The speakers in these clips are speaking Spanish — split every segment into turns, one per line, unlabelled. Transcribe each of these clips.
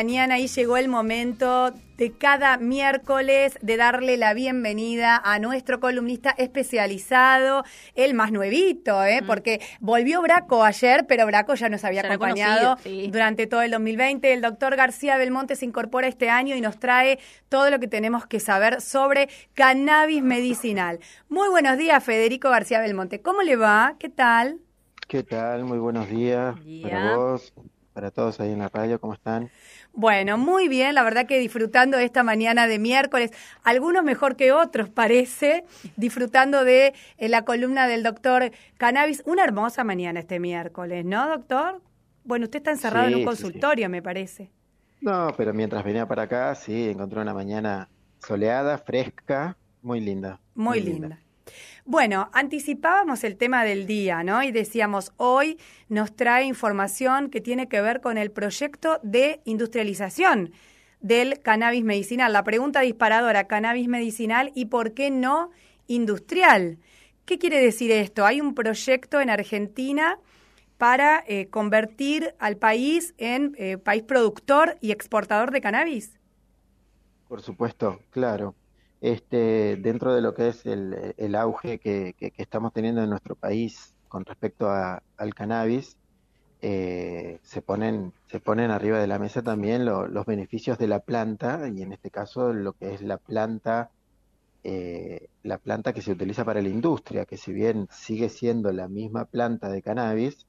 mañana y llegó el momento de cada miércoles de darle la bienvenida a nuestro columnista especializado, el más nuevito, ¿eh? Mm. porque volvió Braco ayer, pero Braco ya nos había acompañado durante todo el 2020. El doctor García Belmonte se incorpora este año y nos trae todo lo que tenemos que saber sobre cannabis medicinal. Muy buenos días, Federico García Belmonte. ¿Cómo le va? ¿Qué tal?
¿Qué tal? Muy buenos días para vos, para todos ahí en la radio, ¿cómo están?
Bueno, muy bien, la verdad que disfrutando de esta mañana de miércoles, algunos mejor que otros parece, disfrutando de eh, la columna del doctor Cannabis. Una hermosa mañana este miércoles, ¿no, doctor? Bueno, usted está encerrado en un consultorio, me parece.
No, pero mientras venía para acá, sí, encontré una mañana soleada, fresca, muy linda.
Muy, linda. Bueno, anticipábamos el tema del día, ¿no? Y decíamos, hoy nos trae información que tiene que ver con el proyecto de industrialización del cannabis medicinal. La pregunta disparadora, cannabis medicinal y por qué no industrial. ¿Qué quiere decir esto? Hay un proyecto en Argentina para eh, convertir al país en eh, país productor y exportador de cannabis.
Por supuesto, claro este, dentro de lo que es el, auge que, estamos teniendo en nuestro país con respecto al cannabis, eh, se, ponen, se ponen arriba de la mesa también los beneficios de la planta, y en este caso lo que es la planta, eh, la planta que se utiliza para la industria, que si bien sigue siendo la misma planta de cannabis,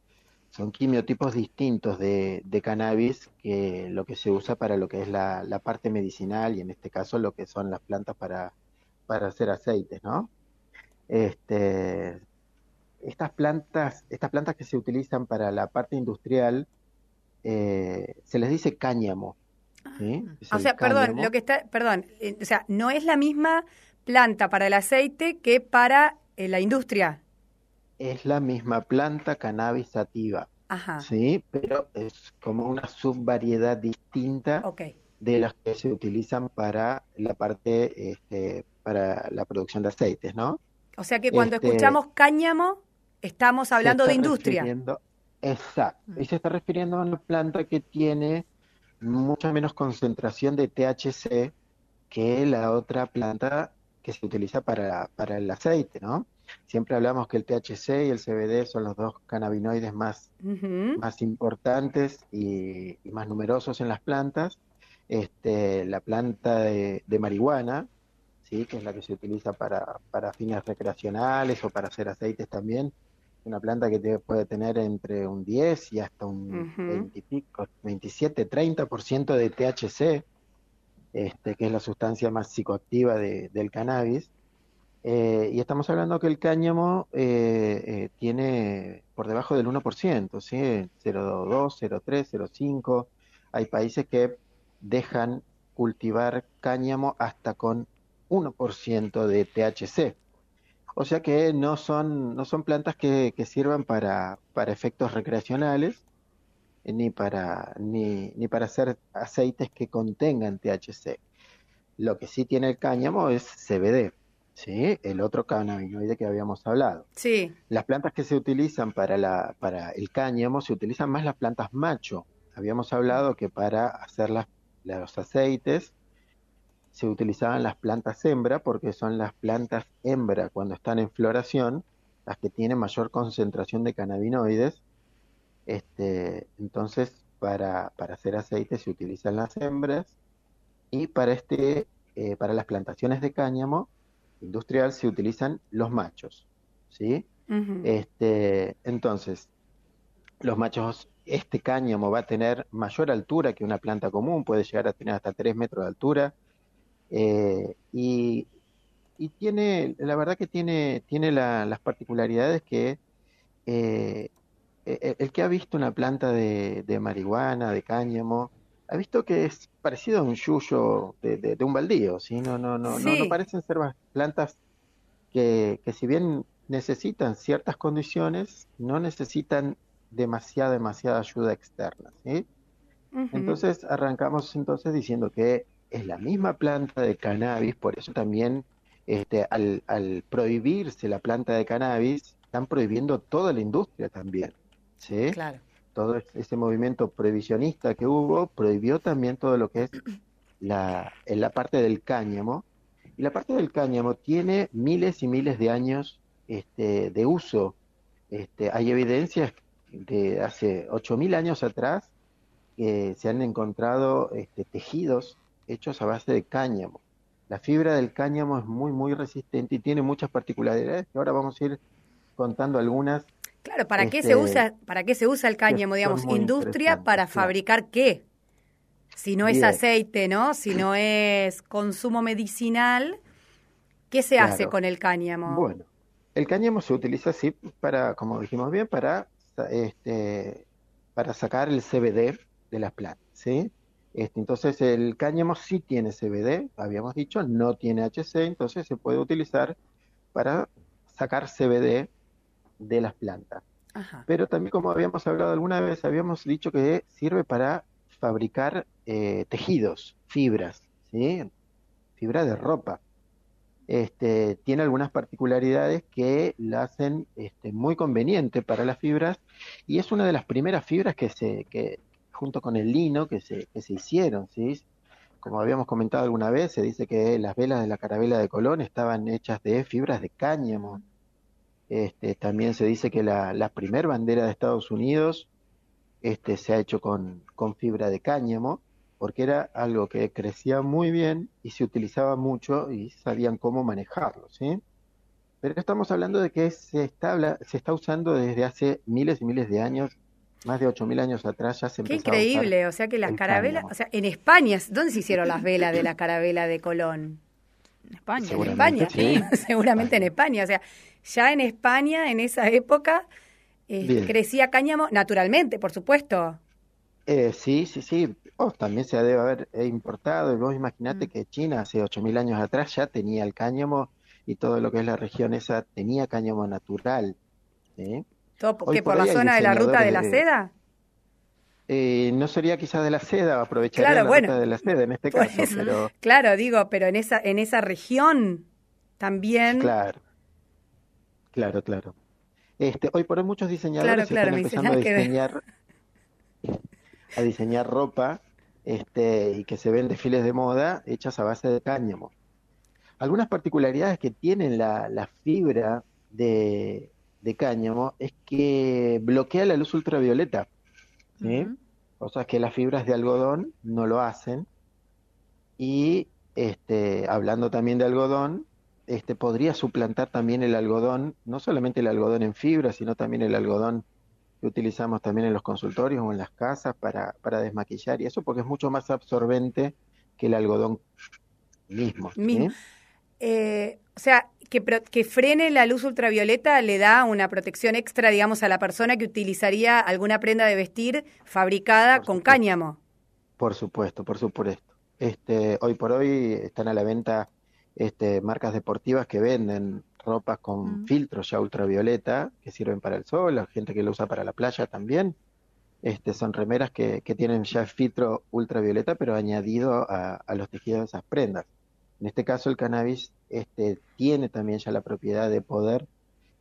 son quimiotipos distintos de, cannabis que lo que se usa para lo que es la, parte medicinal y en este caso lo que son las plantas para, para hacer aceites, ¿no? Este, estas plantas, estas plantas que se utilizan para la parte industrial, eh, se les dice cáñamo.
¿sí? Ah. o sea, perdón, lo que está, perdón, eh, o sea, no es la misma planta para el aceite que para eh, la industria
es la misma planta cannabis sativa. Sí, pero es como una subvariedad distinta de las que se utilizan para la parte, este, para la producción de aceites, ¿no?
O sea que cuando este, escuchamos cáñamo, estamos hablando de industria.
Exacto. Mm. Y se está refiriendo a una planta que tiene mucha menos concentración de THC que la otra planta que se utiliza para, para el aceite, ¿no? Siempre hablamos que el THC y el CBD son los dos cannabinoides más, más importantes y, más numerosos en las plantas. Este, la planta de, marihuana, ¿sí? que es la que se utiliza para, para, fines recreacionales o para hacer aceites también, una planta que puede tener entre un 10 y hasta un 27, 30% de THC, este, que es la sustancia más psicoactiva del cannabis. Eh, y estamos hablando que el cáñamo eh, eh, tiene por debajo del 1%, ¿sí? 0,2, 0,3, 0,5. Hay países que dejan cultivar cáñamo hasta con 1% de THC. O sea que no son, no son plantas que, sirvan para, para efectos recreacionales ni para, ni, ni para hacer aceites que contengan THC. Lo que sí tiene el cáñamo es CBD, ¿sí? El otro cannabinoide que habíamos hablado.
Sí.
Las plantas que se utilizan para, la, para el cáñamo se utilizan más las plantas macho. Habíamos hablado que para hacer las, los aceites se utilizaban las plantas hembra porque son las plantas hembra cuando están en floración las que tienen mayor concentración de cannabinoides. Este, entonces, para, para hacer aceite se utilizan las hembras y para, este, eh, para las plantaciones de cáñamo industrial se utilizan los machos, ¿sí? este, entonces, los machos, este cáñamo va a tener mayor altura que una planta común, puede llegar a tener hasta 3 metros de altura, eh, y, tiene, la verdad que tiene, tiene las particularidades que eh, e, el que ha visto una planta de, de marihuana, de cáñamo, ha visto que es parecido a un yuyo de, un baldío, ¿sí? No, no, no, no, parecen ser plantas que, que si bien necesitan ciertas condiciones, no necesitan demasiada, demasiada ayuda externa, ¿sí? Entonces arrancamos entonces diciendo que es la misma planta de cannabis, por eso también este, al, al prohibirse la planta de cannabis, están prohibiendo toda la industria también, ¿sí?
Claro.
Todo ese movimiento prohibicionista que hubo, prohibió también todo lo que es la, en la parte del cáñamo. Y la parte del cáñamo tiene miles y miles de años este, de uso. Este, hay evidencias de hace 8.000 años atrás que se han encontrado este, tejidos hechos a base de cáñamo. La fibra del cáñamo es muy, muy resistente y tiene muchas particularidades que ahora vamos a ir contando algunas.
Claro, ¿para qué se este, usa, para qué se usa el cáñamo, digamos, industria para fabricar qué? Si no es aceite, ¿no? Si no es consumo medicinal, ¿qué se hace con el cáñamo?
Bueno, el cáñamo se utiliza así para, como dijimos bien, para este, para sacar el CBD de las plantas, ¿sí? Este, entonces el cáñamo sí tiene CBD, habíamos dicho, no tiene HC, entonces se puede utilizar para sacar CBD de las plantas. Pero también como habíamos hablado alguna vez, habíamos dicho que sirve para fabricar eh, tejidos, fibras, ¿sí? fibra de ropa. Este, tiene algunas particularidades que la hacen este, muy conveniente para las fibras y es una de las primeras fibras que se, que, junto con el lino, que se, que se hicieron, ¿sí? Como habíamos comentado alguna vez, se dice que las velas de la carabela de Colón estaban hechas de fibras de cáñamo. Este, también se dice que la, la primer bandera de Estados Unidos este, se ha hecho con, con fibra de cáñamo porque era algo que crecía muy bien y se utilizaba mucho y sabían cómo manejarlo, ¿sí? Pero estamos hablando de que se está, se está usando desde hace miles y miles de años, más de 8.000 años atrás ya se
Qué increíble, o sea que las carabelas, o sea, en España, ¿dónde se hicieron las velas de la carabela de Colón? En España. En España, sí. seguramente en España, o sea, ya en España, en esa época, eh, crecía cáñamo naturalmente, por supuesto.
Eh, sí, sí, sí. Oh, también se debe haber eh, importado. Y vos imaginate mm. que China hace 8.000 años atrás ya tenía el cáñamo y todo lo que es la región esa tenía cáñamo natural.
¿Todo por, por la zona de la ruta de la seda?
Eh, no sería quizás de la seda, aprovecharía la ruta de la seda en este caso, pero...
Claro, digo, pero en esa, en esa región también...
Claro, claro, claro. Este, hoy por hoy muchos diseñadores están empezando a diseñar a diseñar ropa este, y que se ven desfiles de moda hechas a base de cáñamo. Algunas particularidades que tienen la, la fibra de, de, cáñamo es que bloquea la luz ultravioleta, ¿sí? cosas que las fibras de algodón no lo hacen. Y este, hablando también de algodón, este, podría suplantar también el algodón, no solamente el algodón en fibra, sino también el algodón que utilizamos también en los consultorios o en las casas para, para desmaquillar y eso porque es mucho más absorbente que el algodón mismo.
Eh, o sea, que, que frene la luz ultravioleta le da una protección extra, digamos, a la persona que utilizaría alguna prenda de vestir fabricada con cáñamo.
Por supuesto, por supuesto. Este, hoy por hoy están a la venta este, marcas deportivas que venden ropas con filtros ya ultravioleta que sirven para el sol, la gente que lo usa para la playa también. Este, son remeras que, que tienen ya filtro ultravioleta, pero añadido a, los tejidos de esas prendas. En este caso, el cannabis este, tiene también ya la propiedad de poder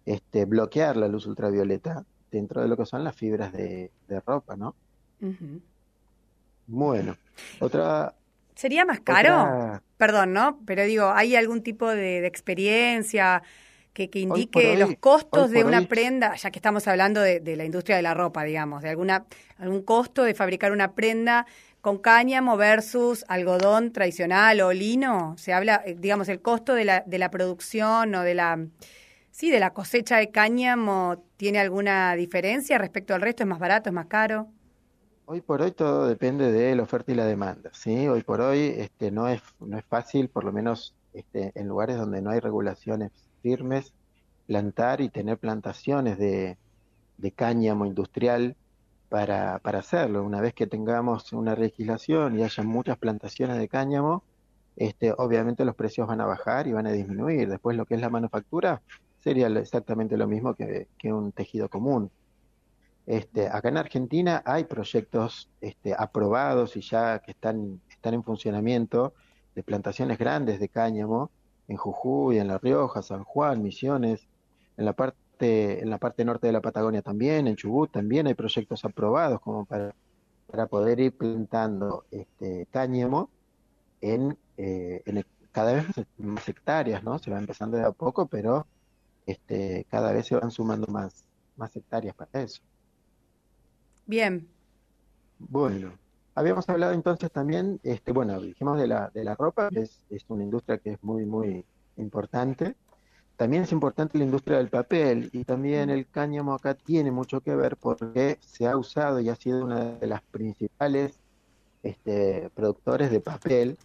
este, bloquear la luz ultravioleta dentro de lo que son las fibras de, ropa, ¿no? Bueno, otra
¿Sería más caro? Perdón, ¿no? Pero digo, ¿hay algún tipo de, experiencia que, indique los costos de una prenda, ya que estamos hablando de, la industria de la ropa, digamos, de alguna algún costo de fabricar una prenda con cáñamo versus algodón tradicional o lino? Se habla, eh, digamos, el costo de la, de la producción o de la, sí, de la cosecha de cáñamo, ¿tiene alguna diferencia respecto al resto? ¿Es más barato, es más caro?
Hoy por hoy todo depende de la oferta y la demanda, ¿sí? Hoy por hoy este, no, es, no es fácil, por lo menos este, en lugares donde no hay regulaciones firmes, plantar y tener plantaciones de, de cáñamo industrial para, para hacerlo. Una vez que tengamos una legislación y haya muchas plantaciones de cáñamo, este, obviamente los precios van a bajar y van a disminuir. Después lo que es la manufactura sería exactamente lo mismo que, que un tejido común. Este, acá en Argentina hay proyectos este, aprobados y ya que están, están en funcionamiento de plantaciones grandes de cáñamo en Jujuy, en La Rioja, San Juan, Misiones, en la parte en la parte norte de la Patagonia también, en Chubut también hay proyectos aprobados como para, para poder ir plantando este cáñamo en, eh, en cada vez más hectáreas, ¿no? Se va empezando de a poco, pero este, cada vez se van sumando más, más hectáreas para eso.
Bien.
Bueno, habíamos hablado entonces también, este, bueno, dijimos de la, de la ropa, es, es una industria que es muy, muy importante. También es importante la industria del papel y también el cáñamo acá tiene mucho que ver porque se ha usado y ha sido una de las principales este, productores de papel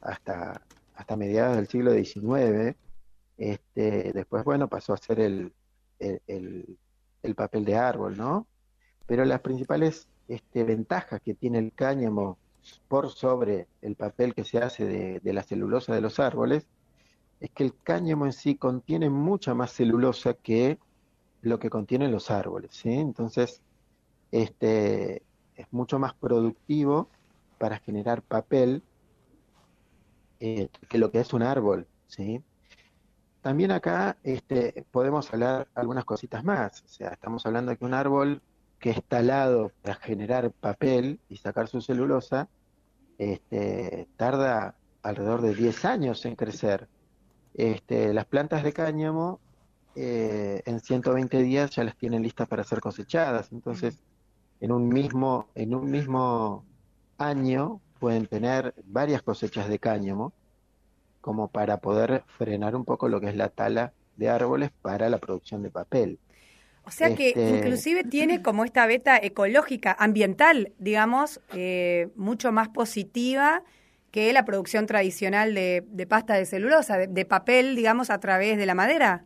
hasta, hasta mediados del siglo XIX. Este, después, bueno, pasó a ser el, el, el, papel de árbol, ¿no? Pero las principales este, ventajas que tiene el cáñamo por sobre el papel que se hace de, de la celulosa de los árboles es que el cáñamo en sí contiene mucha más celulosa que lo que contienen los árboles, ¿sí? Entonces, este es mucho más productivo para generar papel eh, que lo que es un árbol, ¿sí? También acá este, podemos hablar algunas cositas más, o sea, estamos hablando de que un árbol que es talado para generar papel y sacar su celulosa, este, tarda alrededor de 10 años en crecer. Este, las plantas de cáñamo eh, en 120 días ya las tienen listas para ser cosechadas, entonces en un mismo, en un mismo año pueden tener varias cosechas de cáñamo como para poder frenar un poco lo que es la tala de árboles para la producción de papel.
O sea que este, inclusive tiene como esta beta ecológica, ambiental, digamos, eh, mucho más positiva que la producción tradicional de, pasta de celulosa, de papel, digamos, a través de la madera.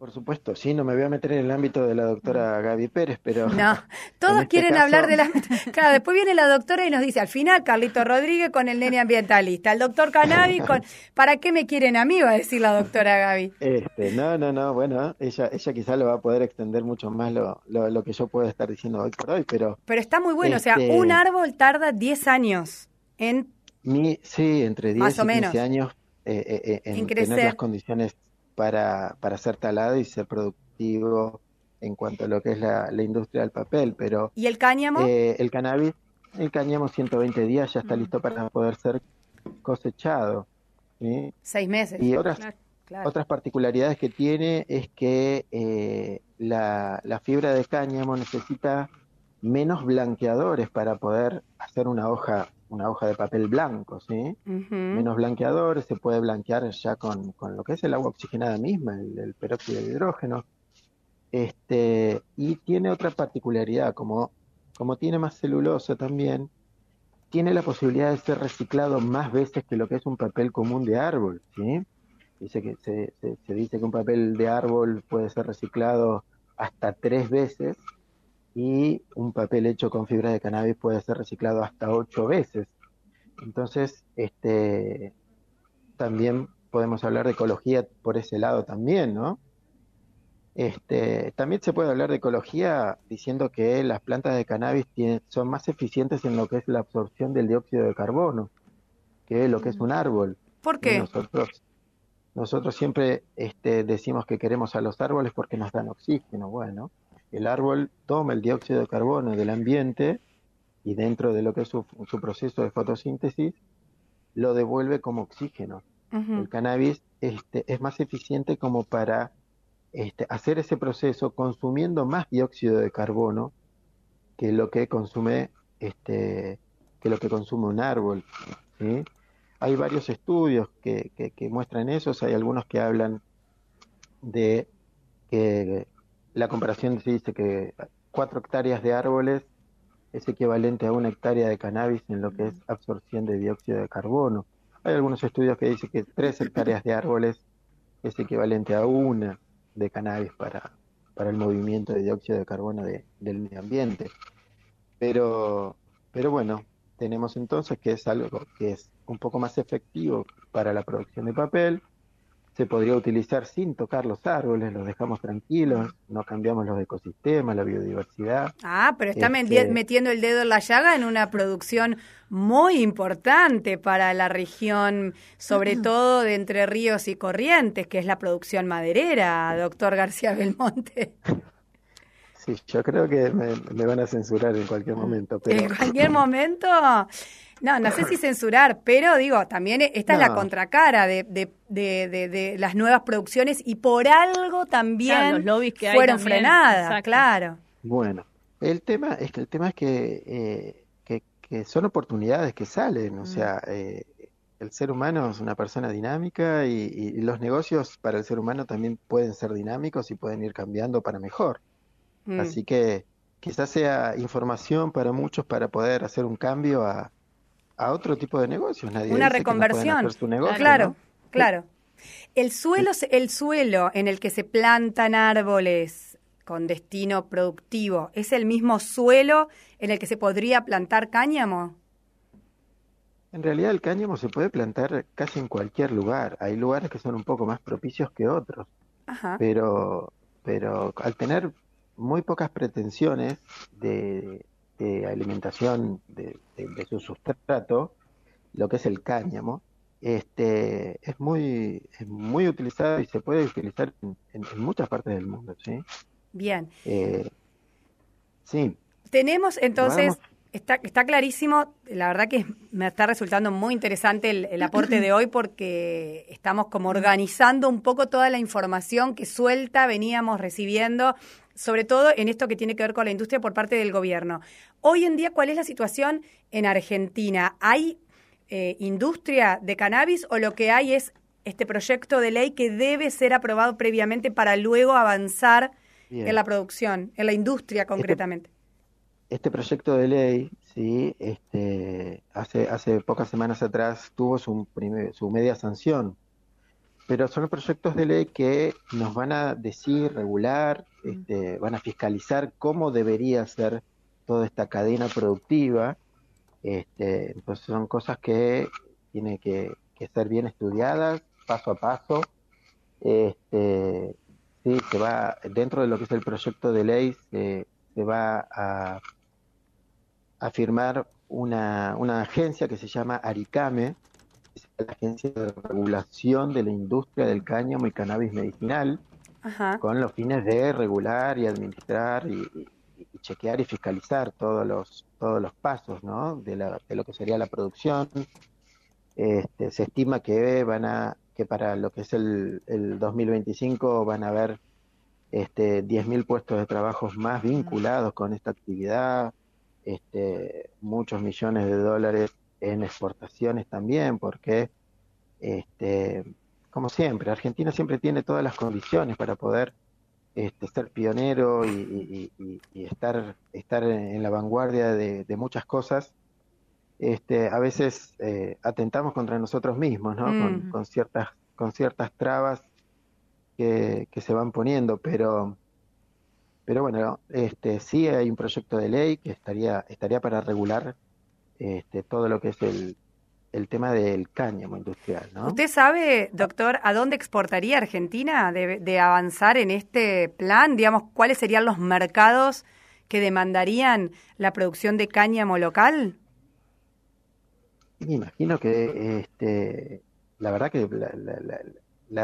Por supuesto, sí, no me voy a meter en el ámbito de la doctora Gaby Pérez, pero...
No, todos este quieren hablar de la... Claro, después viene la doctora y nos dice, al final, Carlito Rodríguez con el nene ambientalista, el doctor Canavi con... ¿Para qué me quieren a mí? Va a decir la doctora Gaby.
Este, no, no, no, bueno, ella, ella quizá lo va a poder extender mucho más lo, lo, que yo puedo estar diciendo hoy por hoy, pero...
Pero está muy bueno, o sea, este un árbol tarda 10 años en...
Mi, sí, entre 10 y 15 años eh, eh, eh, en, en tener las condiciones para, para ser talado y ser productivo en cuanto a lo que es la, industria del papel, pero...
¿Y el cáñamo?
Eh, el cannabis, el cáñamo 120 días ya está mm. listo para poder ser cosechado.
Seis meses.
Y otras, otras particularidades que tiene es que eh, la, la fibra de cáñamo necesita menos blanqueadores para poder hacer una hoja una hoja de papel blanco, ¿sí? Menos blanqueadores, se puede blanquear ya con, con, lo que es el agua oxigenada misma, el, peróxido de hidrógeno. Este, y tiene otra particularidad, como, como tiene más celulosa también, tiene la posibilidad de ser reciclado más veces que lo que es un papel común de árbol, ¿sí? Dice que se, se dice que un papel de árbol puede ser reciclado hasta tres veces, y un papel hecho con fibra de cannabis puede ser reciclado hasta ocho veces. Entonces, este, también podemos hablar de ecología por ese lado también, ¿no? Este, también se puede hablar de ecología diciendo que las plantas de cannabis tienen, son más eficientes en lo que es la absorción del dióxido de carbono que lo que es un árbol.
¿Por qué?
Nosotros, nosotros siempre este, decimos que queremos a los árboles porque nos dan oxígeno. Bueno, el árbol toma el dióxido de carbono del ambiente y dentro de lo que es su, proceso de fotosíntesis, lo devuelve como oxígeno. El cannabis este, es más eficiente como para este, hacer ese proceso consumiendo más dióxido de carbono que lo que consume este, que lo que consume un árbol. Hay varios estudios que, que muestran eso, hay algunos que hablan de que la comparación se dice que cuatro hectáreas de árboles es equivalente a una hectárea de cannabis en lo que es absorción de dióxido de carbono. Hay algunos estudios que dicen que tres hectáreas de árboles es equivalente a una de cannabis para, para el movimiento de dióxido de carbono del medio ambiente. Pero, pero bueno, tenemos entonces que es algo que es un poco más efectivo para la producción de papel, se podría utilizar sin tocar los árboles, los dejamos tranquilos, no cambiamos los ecosistemas, la biodiversidad.
Ah, pero está este metiendo el dedo en la llaga en una producción muy importante para la región, sobre todo de Entre Ríos y Corrientes, que es la producción maderera, doctor García Belmonte.
Sí, yo creo que me, me van a censurar en cualquier momento. Pero...
En cualquier momento. No, no sé si censurar, pero digo, también esta es la contracara de, de, de, las nuevas producciones y por algo también los lobbies que fueron frenadas, claro.
Bueno, el tema es que el tema es que, eh, que, son oportunidades que salen, o mm. sea, eh, el ser humano es una persona dinámica y, los negocios para el ser humano también pueden ser dinámicos y pueden ir cambiando para mejor. Mm. Así que quizás sea información para muchos para poder hacer un cambio a, a otro tipo de negocios. Nadie
Una reconversión. claro, claro. El suelo, el suelo en el que se plantan árboles con destino productivo, ¿es el mismo suelo en el que se podría plantar cáñamo?
En realidad el cáñamo se puede plantar casi en cualquier lugar. Hay lugares que son un poco más propicios que otros. Pero, pero al tener muy pocas pretensiones de, de alimentación de, su sustrato, lo que es el cáñamo, este, es muy, muy utilizado y se puede utilizar en, muchas partes del mundo, ¿sí?
Bien.
Eh, sí.
Tenemos entonces, está, está clarísimo, la verdad que me está resultando muy interesante el, el, aporte de hoy porque estamos como organizando un poco toda la información que suelta veníamos recibiendo sobre todo en esto que tiene que ver con la industria por parte del gobierno. Hoy en día, ¿cuál es la situación en Argentina? ¿Hay eh, industria de cannabis o lo que hay es este proyecto de ley que debe ser aprobado previamente para luego avanzar en la producción, en la industria este concretamente?
Este, proyecto de ley, sí, este, hace, hace pocas semanas atrás tuvo su, su media sanción pero son proyectos de ley que nos van a decir, regular, este, van a fiscalizar cómo debería ser toda esta cadena productiva. Este, entonces son cosas que tienen que, ser bien estudiadas, paso a paso. Este, sí, se va, dentro de lo que es el proyecto de ley, se, va a, a firmar una, una agencia que se llama Aricame, la Agencia de Regulación de la Industria del Cáñamo y Cannabis Medicinal, con los fines de regular y administrar y, chequear y fiscalizar todos los todos los pasos ¿no? de, lo que sería la producción. Este, se estima que van a que para lo que es el, el 2025 van a haber este, 10.000 puestos de trabajo más vinculados con esta actividad, este, muchos millones de dólares en exportaciones también, porque, este, como siempre, Argentina siempre tiene todas las condiciones para poder este, ser pionero y, estar, estar en la vanguardia de, muchas cosas. Este, a veces eh, atentamos contra nosotros mismos, ¿no? Con, mm. ciertas, con ciertas trabas que, que, se van poniendo, pero, pero bueno, este, sí hay un proyecto de ley que estaría, estaría para regular este, todo lo que es el, el tema del cáñamo industrial. ¿no?
¿Usted sabe, doctor, a dónde exportaría Argentina de, avanzar en este plan? Digamos, ¿cuáles serían los mercados que demandarían la producción de cáñamo local?
Me imagino que este, la verdad que la, la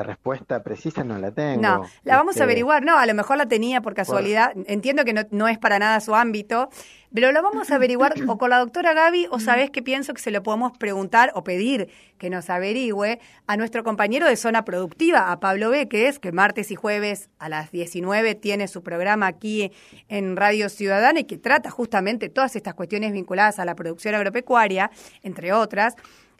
respuesta precisa no la tengo.
No, la vamos a este, averiguar. No, a lo mejor la tenía por casualidad. Entiendo que no, es para nada su ámbito, pero lo vamos a averiguar o con la doctora Gaby o sabes que pienso que se lo podemos preguntar o pedir que nos averigüe a nuestro compañero de Zona Productiva, a Pablo Beques, que martes y jueves a las 19 tiene su programa aquí en Radio Ciudadana y que trata justamente todas estas cuestiones vinculadas a la producción agropecuaria, entre otras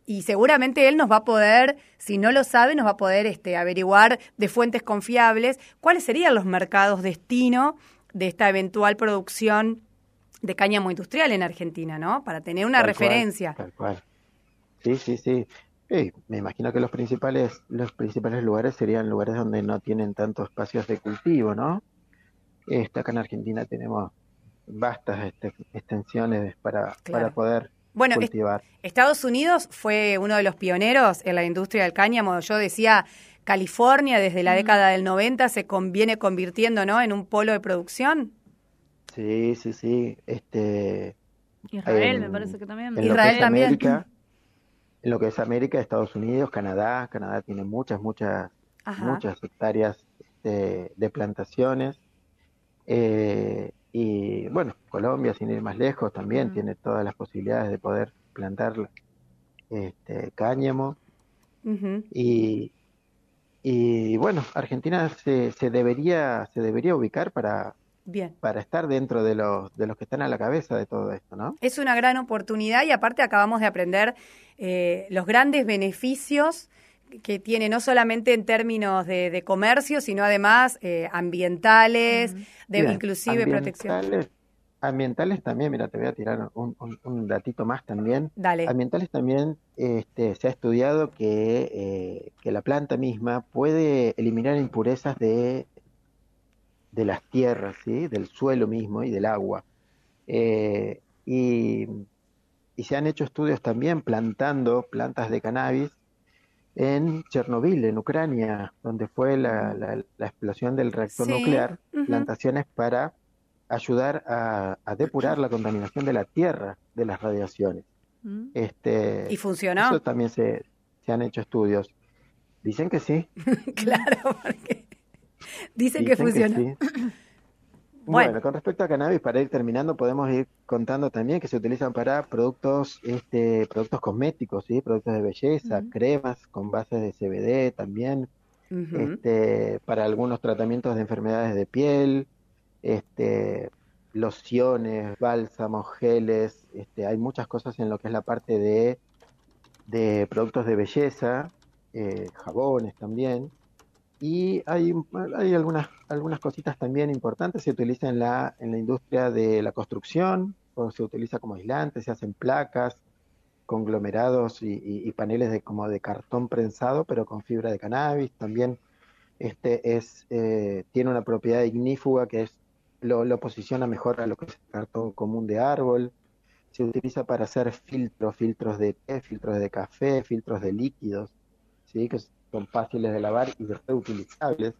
y seguramente él nos va a poder, si no lo sabe, nos va a poder este, averiguar de fuentes confiables cuáles serían los mercados destino de esta eventual producción de cáñamo industrial en Argentina, ¿no? Para tener una referencia.
tal cual. Sí, sí, sí. me imagino que los principales, los principales lugares serían lugares donde no tienen tantos espacios de cultivo, ¿no? Este, acá en Argentina tenemos vastas este, extensiones para, para poder
bueno,
cultivar.
Estados Unidos fue uno de los pioneros en la industria del cáñamo. Yo decía, California desde la década del 90 se viene convirtiendo ¿no? en un polo de producción.
Sí, sí, sí. Este,
Israel, me parece que también.
Israel también.
en lo que es América, Estados Unidos, Canadá. Canadá tiene muchas, muchas, muchas hectáreas este, de plantaciones. Eh, y bueno, Colombia, sin ir más lejos, también tiene todas las posibilidades de poder plantar este, cáñamo. y, y bueno, Argentina se, se, debería, se debería ubicar para,
Bien.
para estar dentro de los, de los que están a la cabeza de todo esto, ¿no?
Es una gran oportunidad y aparte acabamos de aprender eh, los grandes beneficios que tiene no solamente en términos de, comercio, sino además eh, ambientales, de inclusive protección.
Ambientales también, mira, te voy a tirar un, un, datito más también.
Dale.
Ambientales también este, se ha estudiado que, eh, que la planta misma puede eliminar impurezas de, de las tierras, ¿sí? del suelo mismo y del agua. Eh, y, y se han hecho estudios también plantando plantas de cannabis en Chernobyl, en Ucrania, donde fue la, la, explosión del reactor nuclear, plantaciones para ayudar a, depurar la contaminación de la tierra de las radiaciones.
Mm. Este, ¿Y funcionó?
Eso también se, se han hecho estudios. Dicen que sí.
claro, porque dicen, que funciona.
Bueno. con respecto a cannabis, para ir terminando, podemos ir contando también que se utilizan para productos, este, productos cosméticos, ¿sí? productos de belleza, cremas con bases de CBD también, este, para algunos tratamientos de enfermedades de piel, este, lociones, bálsamos, geles, este, hay muchas cosas en lo que es la parte de, de productos de belleza, eh, jabones también. Y hay, hay algunas, algunas cositas también importantes, se utiliza en la, en la industria de la construcción, o se utiliza como aislante, se hacen placas, conglomerados y, paneles de, como de cartón prensado, pero con fibra de cannabis. También este es, eh, tiene una propiedad ignífuga que es, lo, lo, posiciona mejor a lo que es el cartón común de árbol. Se utiliza para hacer filtros, filtros de té, filtros de café, filtros de líquidos, ¿sí? que son fáciles de lavar y reutilizables.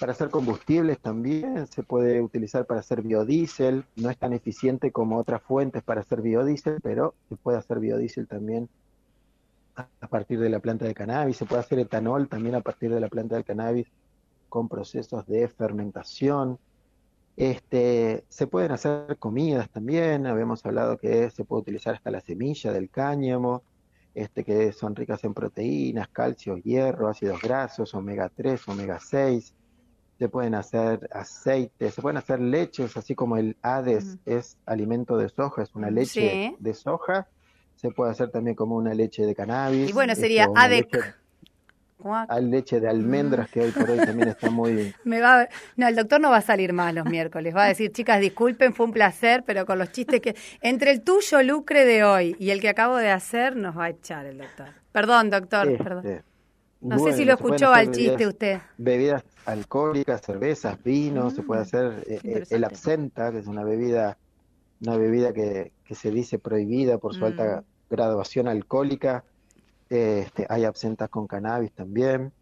Para hacer combustibles también se puede utilizar para hacer biodiesel, no es tan eficiente como otras fuentes para hacer biodiesel, pero se puede hacer biodiesel también a partir de la planta de cannabis, se puede hacer etanol también a partir de la planta de cannabis con procesos de fermentación. Este, se pueden hacer comidas también, habíamos hablado que se puede utilizar hasta la semilla del cáñamo, este, que son ricas en proteínas, calcio, hierro, ácidos grasos, omega 3, omega 6. Se pueden hacer aceites, se pueden hacer leches, así como el Hades es alimento de soja, es una leche de soja. Se puede hacer también como una leche de cannabis.
Y bueno, sería este, ADEC.
Hay leche de almendras que hoy por hoy también está muy...
Me va No, el doctor no va a salir más los miércoles. Va a decir, chicas, disculpen, fue un placer, pero con los chistes que... Entre el tuyo, Lucre, de hoy y el que acabo de hacer, nos va a echar el doctor. Perdón, doctor, este, perdón. No sé si lo escuchó al chiste usted.
Bebidas alcohólicas, cervezas, vinos, se puede mm, hacer eh, el absenta, que es una bebida, una bebida que, que se dice prohibida por su alta mm. graduación alcohólica este, hay absentas con cannabis también.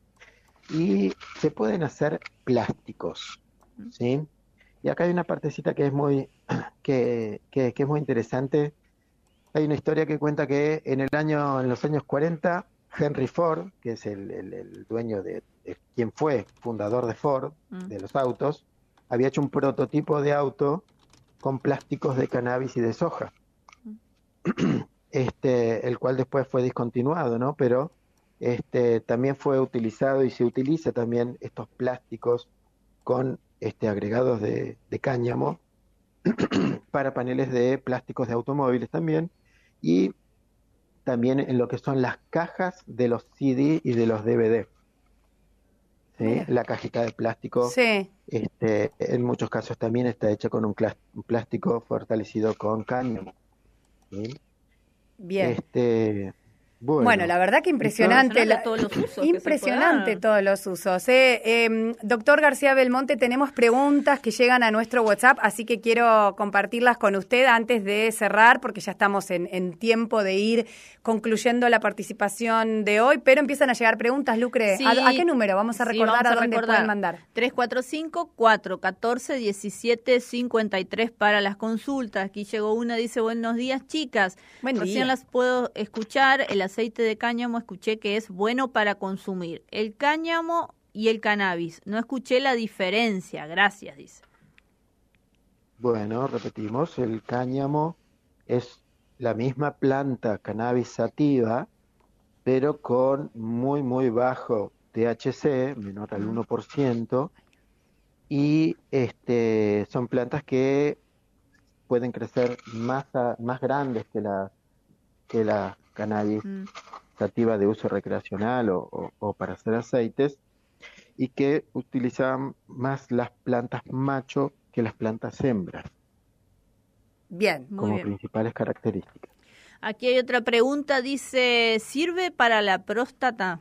Y se pueden hacer plásticos, ¿sí? Y acá hay una partecita que es muy, que, que, es muy interesante. Hay una historia que cuenta que en el año, en los años 40, Henry Ford, que es el, dueño de, quien fue fundador de Ford, mm. de los autos, había hecho un prototipo de auto con plásticos de cannabis y de soja. Mm. este, el cual después fue discontinuado, ¿no? Pero este, también fue utilizado y se utiliza también estos plásticos con este, agregados de, cáñamo para paneles de plásticos de automóviles también y también en lo que son las cajas de los CD y de los DVD. ¿sí? La cajita de plástico,
sí.
este, en muchos casos también está hecha con un, plástico fortalecido con cáñamo. ¿sí?
Bien.
Este,
Bueno, la verdad que impresionante. todos los usos impresionante todos los usos. ¿eh? Em, doctor García Belmonte, tenemos preguntas que llegan a nuestro WhatsApp, así que quiero compartirlas con usted antes de cerrar, porque ya estamos en, tiempo de ir concluyendo la participación de hoy, pero empiezan a llegar preguntas, Lucre. ¿A, qué número? Vamos a recordar a, dónde pueden mandar.
345-414-1753 para las consultas. Aquí llegó una, dice, buenos días, chicas. Buen Recién las puedo escuchar. El aceite de cáñamo escuché que es bueno para consumir. El cáñamo y el cannabis. No escuché la diferencia. Gracias, dice.
Bueno, repetimos, el cáñamo es la misma planta cannabis sativa, pero con muy, muy bajo THC, menor al 1%, y este, son plantas que pueden crecer más, más grandes que las que la cannabis mm. sativa de uso recreacional o, para hacer aceites y que utilizan más las plantas macho que las plantas hembras.
Bien,
como principales características.
Aquí hay otra pregunta, dice, ¿sirve para la próstata?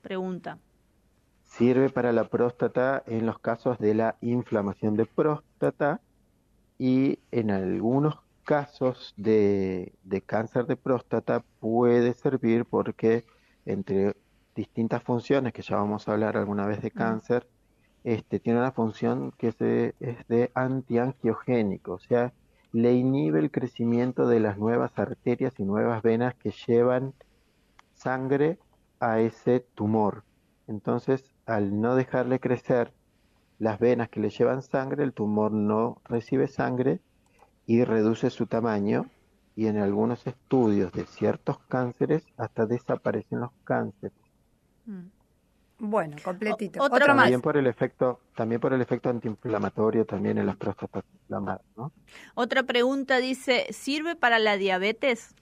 Pregunta.
Sirve para la próstata en los casos de la inflamación de próstata y en algunos casos de, cáncer de próstata puede servir porque entre distintas funciones, que ya vamos a hablar alguna vez de cáncer, este, tiene una función que es de, es de antiangiogénico, o sea, le inhibe el crecimiento de las nuevas arterias y nuevas venas que llevan sangre a ese tumor. Entonces, al no dejarle crecer las venas que le llevan sangre, el tumor no recibe sangre y reduce su tamaño y en algunos estudios de ciertos cánceres hasta desaparecen los cánceres.
Mm. Bueno, completito.
Otro también por el efecto, también por el efecto antiinflamatorio también en las próstatas inflamadas, ¿no?
Otra pregunta dice, ¿sirve para la diabetes?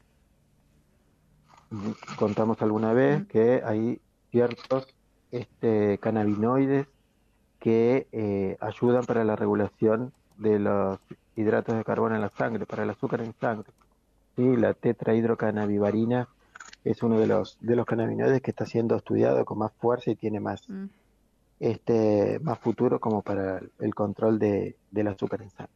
Mm, contamos alguna vez mm. que hay ciertos este, cannabinoides que eh, ayudan para la regulación de los hidratos de carbono en la sangre, para el azúcar en sangre. ¿sí? La tetrahidrocannabivarina es uno de los, de los cannabinoides que está siendo estudiado con más fuerza y tiene más, mm. este, más futuro como para el control de, del azúcar en sangre.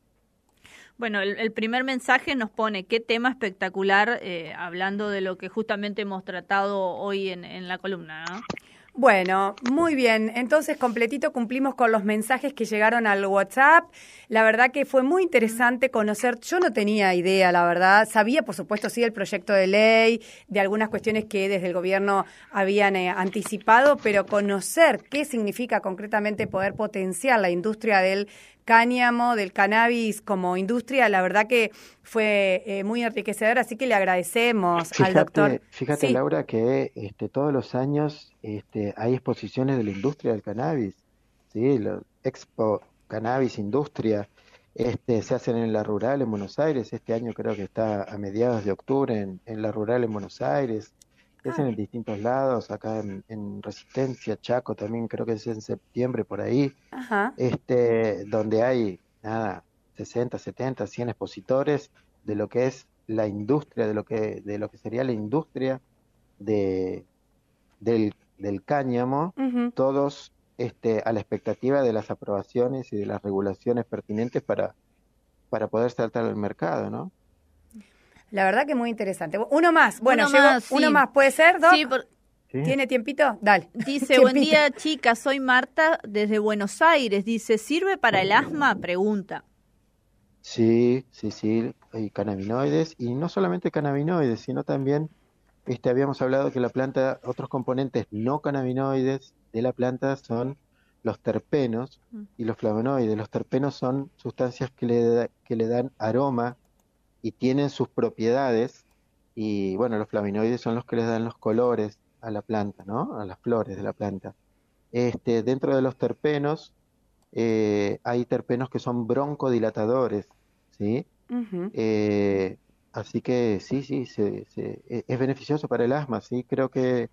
Bueno, el, primer mensaje nos pone qué tema espectacular, eh, hablando de lo que justamente hemos tratado hoy en, en la columna. ¿no?
Bueno, muy bien. Entonces, completito cumplimos con los mensajes que llegaron al WhatsApp. La verdad que fue muy interesante conocer. Yo no tenía idea, la verdad. Sabía, por supuesto, sí, el proyecto de ley, de algunas cuestiones que desde el gobierno habían eh, anticipado, pero conocer qué significa concretamente poder potenciar la industria del cáñamo, del cannabis como industria, la verdad que fue eh, muy enriquecedor, así que le agradecemos al doctor.
Fíjate, Laura, que este, todos los años este, hay exposiciones de la industria del cannabis, ¿sí? Expo Cannabis Industria, este, se hacen en la rural en Buenos Aires, este año creo que está a mediados de octubre en, en la rural en Buenos Aires, es en distintos lados, acá en, Resistencia, Chaco también creo que es en septiembre por ahí, este donde hay nada, 60, 70, 100 expositores de lo que es la industria, de lo que de lo que sería la industria de del, cáñamo, todos este, a la expectativa de las aprobaciones y de las regulaciones pertinentes para, para poder saltar al mercado, ¿no?
La verdad que muy interesante. Uno más, bueno, uno, más, uno más, ¿puede ser, Doc? Sí, ¿Tiene tiempito? Dale.
Dice, buen día chicas, soy Marta desde Buenos Aires. Dice, ¿sirve para el asma? Pregunta.
Sí, sí, sí, hay cannabinoides y no solamente cannabinoides, sino también, este, habíamos hablado que la planta, otros componentes no cannabinoides de la planta son los terpenos mm. y los flavonoides. Los terpenos son sustancias que le, que le dan aroma y tienen sus propiedades y bueno, los flavonoides son los que les dan los colores a la planta, ¿no? A las flores de la planta. Este, dentro de los terpenos eh, hay terpenos que son broncodilatadores, ¿sí? Eh, así que sí, sí, e, es beneficioso para el asma, sí. Creo que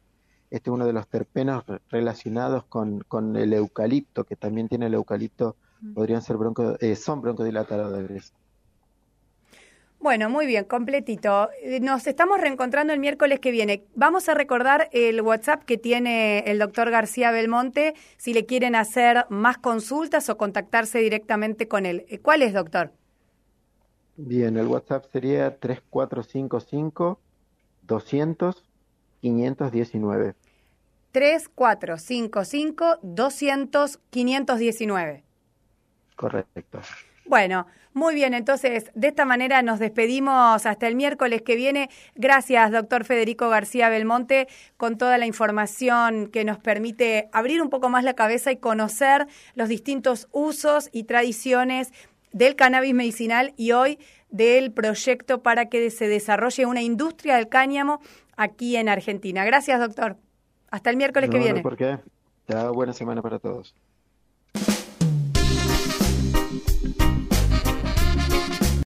este es uno de los terpenos relacionados con, con el eucalipto, que también tiene el eucalipto, podrían ser bronco, eh, son broncodilatadores.
Bueno, muy bien, completito. Eh, nos estamos reencontrando el miércoles que viene. Vamos a recordar el WhatsApp que tiene el doctor García Belmonte si le quieren hacer más consultas o contactarse directamente con él. Eh, ¿Cuál es, doctor?
Bien, el WhatsApp sería 3455 200 519.
3455 200 519.
Correcto.
Bueno, muy bien, entonces de esta manera nos despedimos hasta el miércoles que viene. Gracias, doctor Federico García Belmonte, con toda la información que nos permite abrir un poco más la cabeza y conocer los distintos usos y tradiciones del cannabis medicinal y hoy del proyecto para que se desarrolle una industria del cáñamo aquí en Argentina. Gracias, doctor. Hasta el miércoles que viene.
¿Por qué? buena semana para todos.